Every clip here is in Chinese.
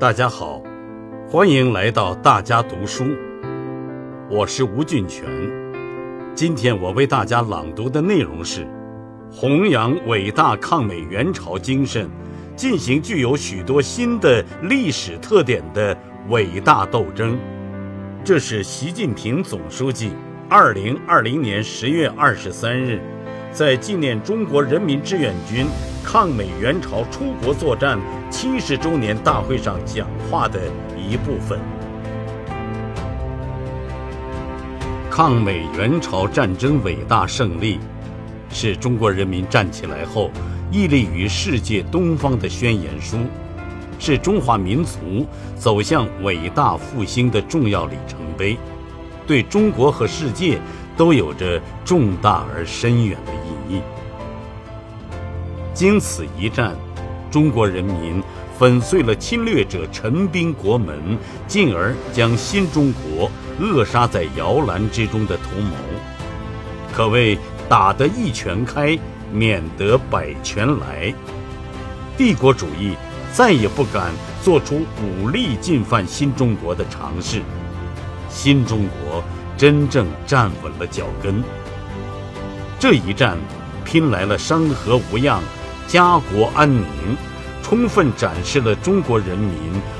大家好，欢迎来到大家读书。我是吴俊全。今天我为大家朗读的内容是：弘扬伟大抗美援朝精神，进行具有许多新的历史特点的伟大斗争。这是习近平总书记二零二零年十月二十三日，在纪念中国人民志愿军抗美援朝出国作战七十周年大会上讲话的一部分。抗美援朝战争伟大胜利，是中国人民站起来后屹立于世界东方的宣言书。是中华民族走向伟大复兴的重要里程碑，对中国和世界都有着重大而深远的。经此一战，中国人民粉碎了侵略者陈兵国门，进而将新中国扼杀在摇篮之中的图谋，可谓打得一拳开，免得百拳来。帝国主义。再也不敢做出武力进犯新中国的尝试，新中国真正站稳了脚跟。这一战拼来了山河无恙、家国安宁，充分展示了中国人民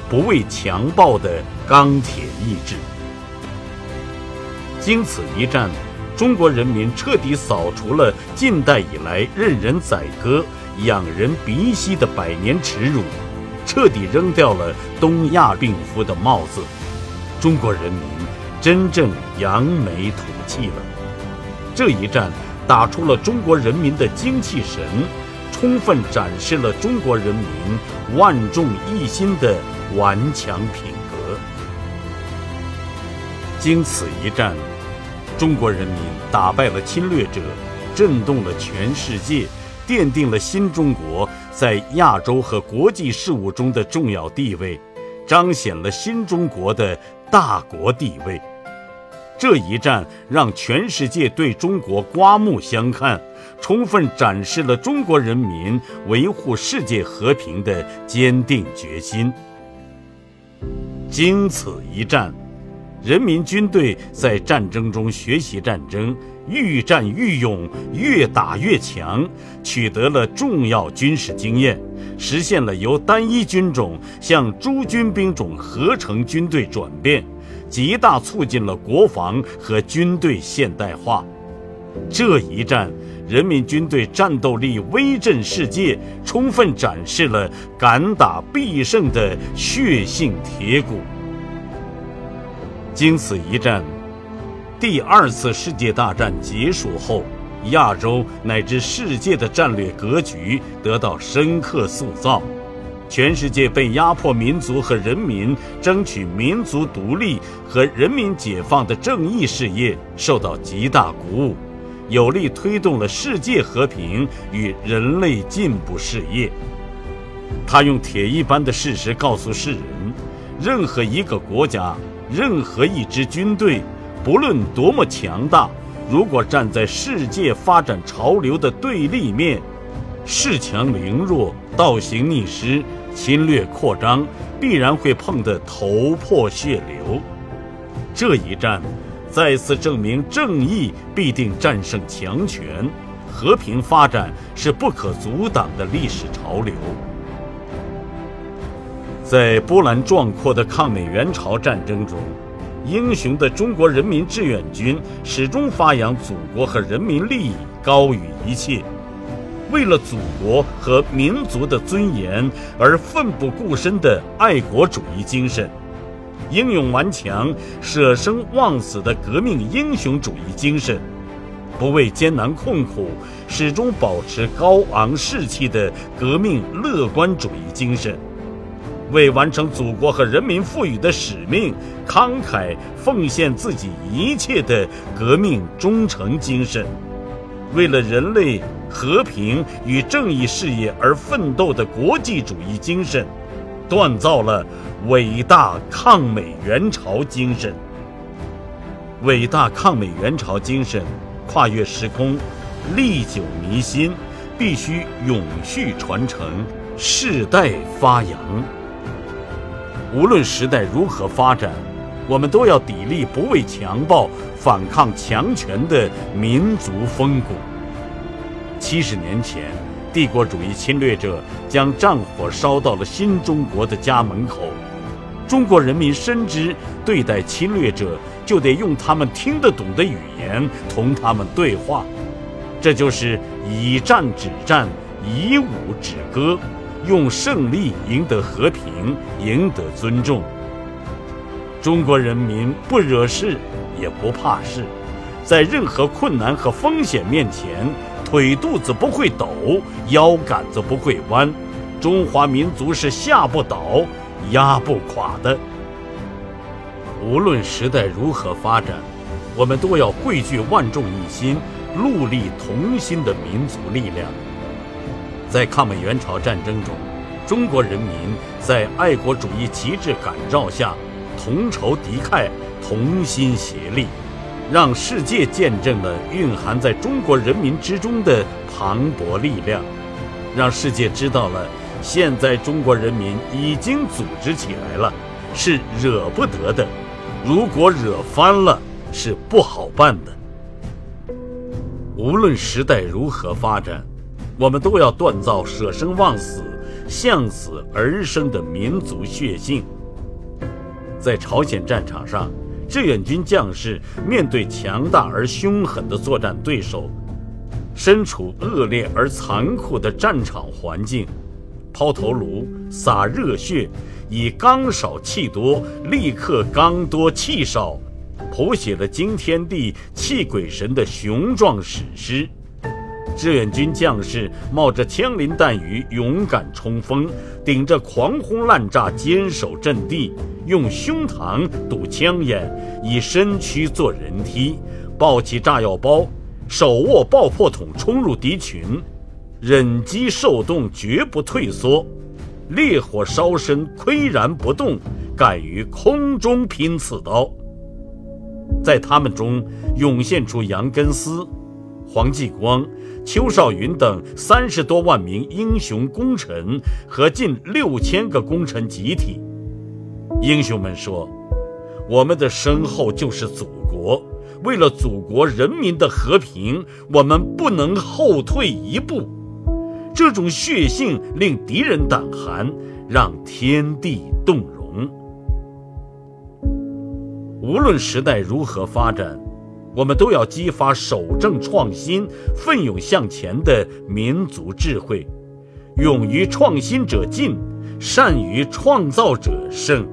不畏强暴的钢铁意志。经此一战，中国人民彻底扫除了近代以来任人宰割。仰人鼻息的百年耻辱，彻底扔掉了东亚病夫的帽子，中国人民真正扬眉吐气了。这一战打出了中国人民的精气神，充分展示了中国人民万众一心的顽强品格。经此一战，中国人民打败了侵略者，震动了全世界。奠定了新中国在亚洲和国际事务中的重要地位，彰显了新中国的大国地位。这一战让全世界对中国刮目相看，充分展示了中国人民维护世界和平的坚定决心。经此一战，人民军队在战争中学习战争。愈战愈勇，越打越强，取得了重要军事经验，实现了由单一军种向诸军兵种合成军队转变，极大促进了国防和军队现代化。这一战，人民军队战斗力威震世界，充分展示了敢打必胜的血性铁骨。经此一战。第二次世界大战结束后，亚洲乃至世界的战略格局得到深刻塑造，全世界被压迫民族和人民争取民族独立和人民解放的正义事业受到极大鼓舞，有力推动了世界和平与人类进步事业。他用铁一般的事实告诉世人：任何一个国家，任何一支军队。不论多么强大，如果站在世界发展潮流的对立面，恃强凌弱、倒行逆施、侵略扩张，必然会碰得头破血流。这一战，再次证明正义必定战胜强权，和平发展是不可阻挡的历史潮流。在波澜壮阔的抗美援朝战争中。英雄的中国人民志愿军始终发扬祖国和人民利益高于一切，为了祖国和民族的尊严而奋不顾身的爱国主义精神，英勇顽强、舍生忘死的革命英雄主义精神，不畏艰难困苦、始终保持高昂士气的革命乐观主义精神。为完成祖国和人民赋予的使命，慷慨奉献自己一切的革命忠诚精神，为了人类和平与正义事业而奋斗的国际主义精神，锻造了伟大抗美援朝精神。伟大抗美援朝精神跨越时空，历久弥新，必须永续传承，世代发扬。无论时代如何发展，我们都要砥砺不畏强暴、反抗强权的民族风骨。七十年前，帝国主义侵略者将战火烧到了新中国的家门口，中国人民深知，对待侵略者就得用他们听得懂的语言同他们对话，这就是以战止战，以武止戈。用胜利赢得和平，赢得尊重。中国人民不惹事，也不怕事，在任何困难和风险面前，腿肚子不会抖，腰杆子不会弯。中华民族是下不倒、压不垮的。无论时代如何发展，我们都要汇聚万众一心、戮力同心的民族力量。在抗美援朝战争中，中国人民在爱国主义旗帜感召下，同仇敌忾，同心协力，让世界见证了蕴含在中国人民之中的磅礴力量，让世界知道了现在中国人民已经组织起来了，是惹不得的，如果惹翻了，是不好办的。无论时代如何发展。我们都要锻造舍生忘死、向死而生的民族血性。在朝鲜战场上，志愿军将士面对强大而凶狠的作战对手，身处恶劣而残酷的战场环境，抛头颅、洒热血，以刚少气多立刻刚多气少，谱写了惊天地、泣鬼神的雄壮史诗。志愿军将士冒着枪林弹雨，勇敢冲锋，顶着狂轰滥炸，坚守阵地，用胸膛堵枪眼，以身躯做人梯，抱起炸药包，手握爆破筒冲入敌群，忍饥受冻，绝不退缩，烈火烧身，岿然不动，敢于空中拼刺刀。在他们中涌现出杨根思。黄继光、邱少云等三十多万名英雄功臣和近六千个功臣集体，英雄们说：“我们的身后就是祖国，为了祖国人民的和平，我们不能后退一步。”这种血性令敌人胆寒，让天地动容。无论时代如何发展。我们都要激发守正创新、奋勇向前的民族智慧，勇于创新者进，善于创造者胜。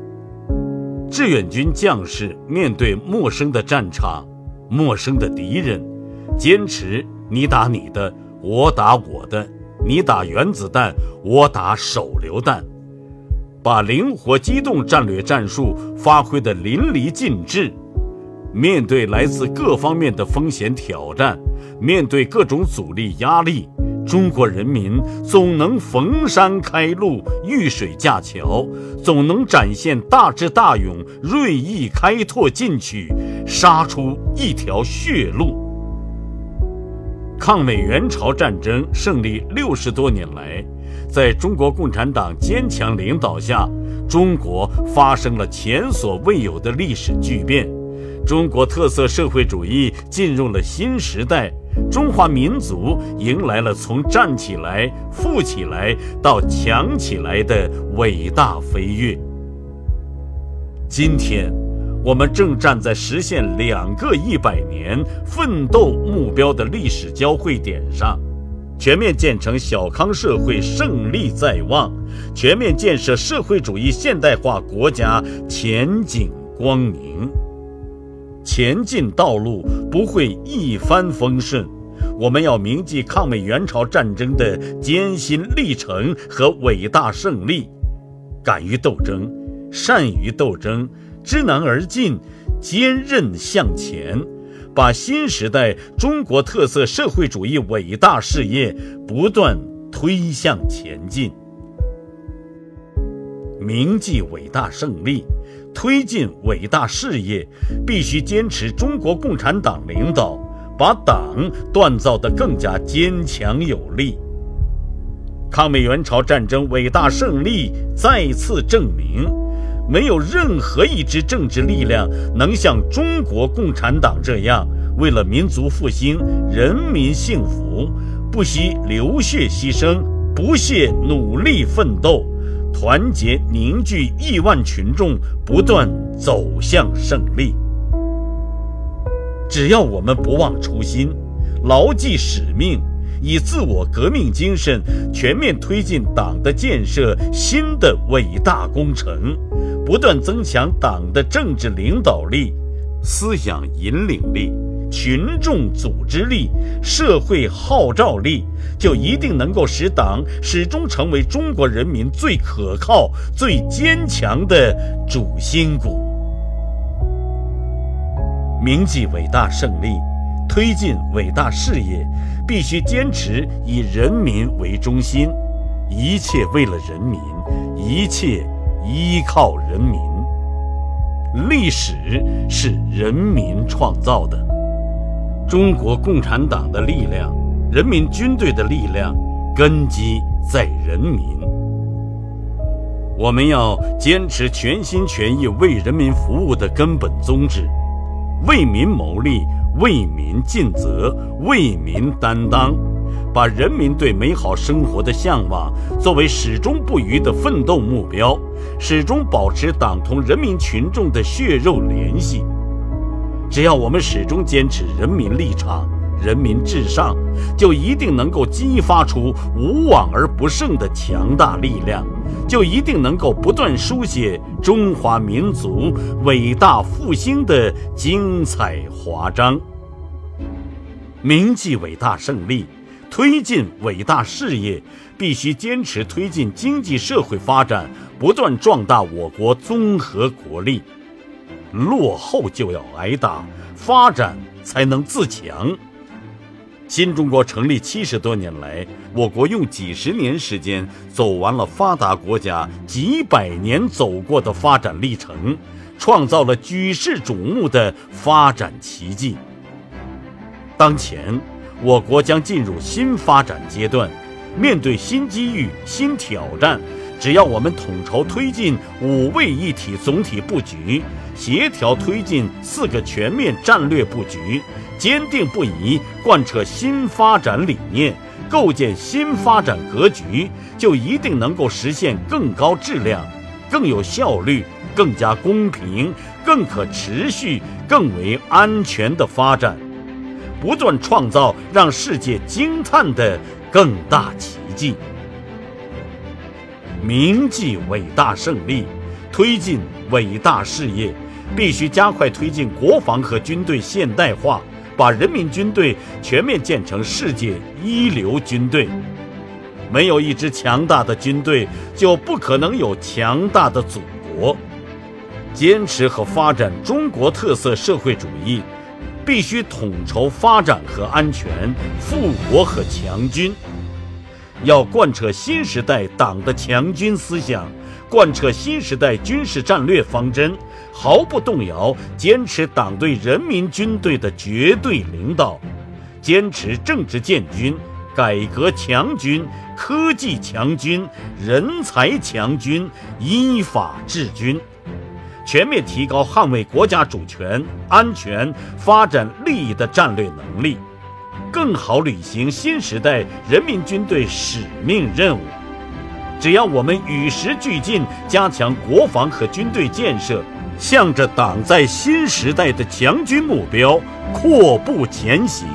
志愿军将士面对陌生的战场、陌生的敌人，坚持你打你的，我打我的，你打原子弹，我打手榴弹，把灵活机动战略战术发挥得淋漓尽致。面对来自各方面的风险挑战，面对各种阻力压力，中国人民总能逢山开路、遇水架桥，总能展现大智大勇、锐意开拓进取，杀出一条血路。抗美援朝战争胜利六十多年来，在中国共产党坚强领导下，中国发生了前所未有的历史巨变。中国特色社会主义进入了新时代，中华民族迎来了从站起来、富起来到强起来的伟大飞跃。今天，我们正站在实现两个一百年奋斗目标的历史交汇点上，全面建成小康社会胜利在望，全面建设社会主义现代化国家前景光明。前进道路不会一帆风顺，我们要铭记抗美援朝战争的艰辛历程和伟大胜利，敢于斗争，善于斗争，知难而进，坚韧向前，把新时代中国特色社会主义伟大事业不断推向前进，铭记伟大胜利。推进伟大事业，必须坚持中国共产党领导，把党锻造得更加坚强有力。抗美援朝战争伟大胜利再次证明，没有任何一支政治力量能像中国共产党这样，为了民族复兴、人民幸福，不惜流血牺牲，不懈努力奋斗，团结凝聚亿万群众，不断走向胜利。只要我们不忘初心，牢记使命。以自我革命精神，全面推进党的建设新的伟大工程，不断增强党的政治领导力、思想引领力、群众组织力、社会号召力，就一定能够使党始终成为中国人民最可靠、最坚强的主心骨。铭记伟大胜利。推进伟大事业，必须坚持以人民为中心，一切为了人民，一切依靠人民。历史是人民创造的，中国共产党的力量，人民军队的力量，根基在人民。我们要坚持全心全意为人民服务的根本宗旨，为民谋利。为民尽责，为民担当，把人民对美好生活的向往作为始终不渝的奋斗目标，始终保持党同人民群众的血肉联系。只要我们始终坚持人民立场、人民至上，就一定能够激发出无往而不胜的强大力量。就一定能够不断书写中华民族伟大复兴的精彩华章。铭记伟大胜利，推进伟大事业，必须坚持推进经济社会发展，不断壮大我国综合国力。落后就要挨打，发展才能自强。新中国成立七十多年来，我国用几十年时间走完了发达国家几百年走过的发展历程，创造了举世瞩目的发展奇迹。当前，我国将进入新发展阶段，面对新机遇、新挑战。只要我们统筹推进五位一体总体布局，协调推进四个全面战略布局，坚定不移贯彻新发展理念，构建新发展格局，就一定能够实现更高质量、更有效率、更加公平、更可持续、更为安全的发展，不断创造让世界惊叹的更大奇迹。铭记伟大胜利，推进伟大事业，必须加快推进国防和军队现代化，把人民军队全面建成世界一流军队。没有一支强大的军队，就不可能有强大的祖国。坚持和发展中国特色社会主义，必须统筹发展和安全，富国和强军。要贯彻新时代党的强军思想，贯彻新时代军事战略方针，毫不动摇坚持党对人民军队的绝对领导，坚持政治建军、改革强军、科技强军、人才强军、依法治军，全面提高捍卫国家主权、安全、发展利益的战略能力。更好履行新时代人民军队使命任务。只要我们与时俱进，加强国防和军队建设，向着党在新时代的强军目标阔步前行，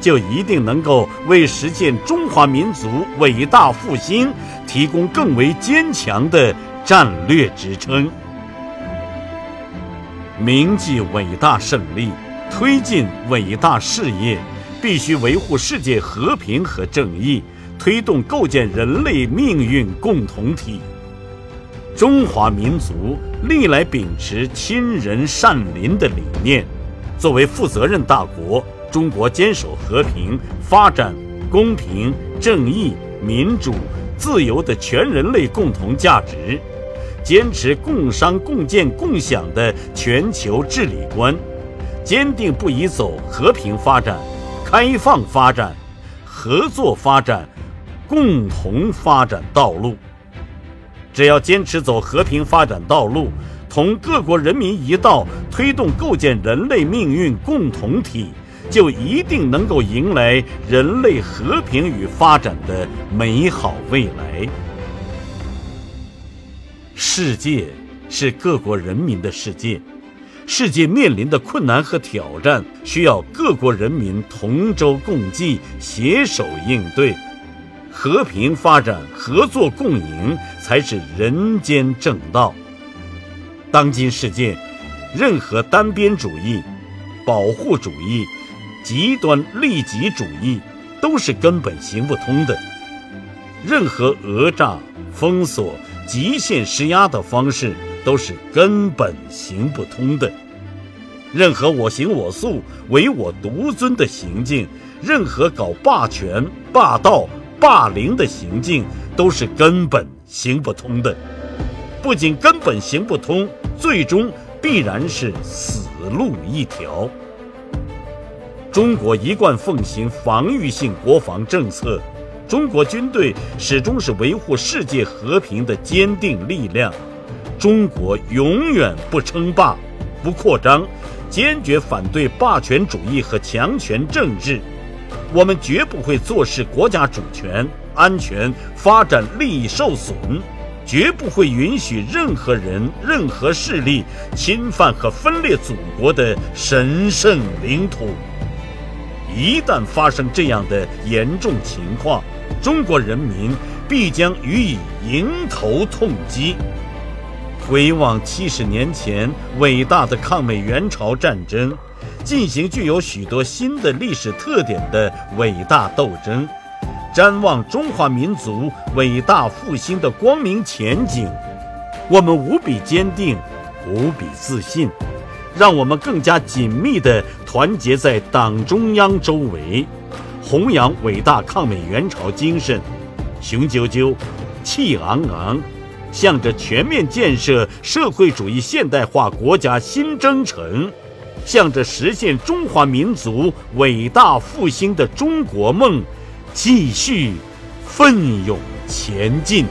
就一定能够为实现中华民族伟大复兴提供更为坚强的战略支撑。铭记伟大胜利，推进伟大事业。必须维护世界和平和正义，推动构建人类命运共同体。中华民族历来秉持亲仁善邻的理念，作为负责任大国，中国坚守和平、发展、公平、正义、民主、自由的全人类共同价值，坚持共商共建共享的全球治理观，坚定不移走和平发展。开放发展、合作发展、共同发展道路，只要坚持走和平发展道路，同各国人民一道推动构建人类命运共同体，就一定能够迎来人类和平与发展的美好未来。世界是各国人民的世界，世界面临的困难和挑战，需要各国人民同舟共济、携手应对。和平发展、合作共赢才是人间正道。当今世界，任何单边主义、保护主义、极端利己主义都是根本行不通的。任何讹诈、封锁、极限施压的方式都是根本行不通的。任何我行我素、唯我独尊的行径，任何搞霸权、霸道。霸凌的行径都是根本行不通的，不仅根本行不通，最终必然是死路一条。中国一贯奉行防御性国防政策，中国军队始终是维护世界和平的坚定力量。中国永远不称霸、不扩张，坚决反对霸权主义和强权政治。我们绝不会坐视国家主权、安全、发展利益受损，绝不会允许任何人、任何势力侵犯和分裂祖国的神圣领土。一旦发生这样的严重情况，中国人民必将予以迎头痛击。回望七十年前伟大的抗美援朝战争。进行具有许多新的历史特点的伟大斗争，瞻望中华民族伟大复兴的光明前景，我们无比坚定，无比自信，让我们更加紧密地团结在党中央周围，弘扬伟大抗美援朝精神，雄赳赳，气昂昂，向着全面建设社会主义现代化国家新征程。向着实现中华民族伟大复兴的中国梦，继续奋勇前进。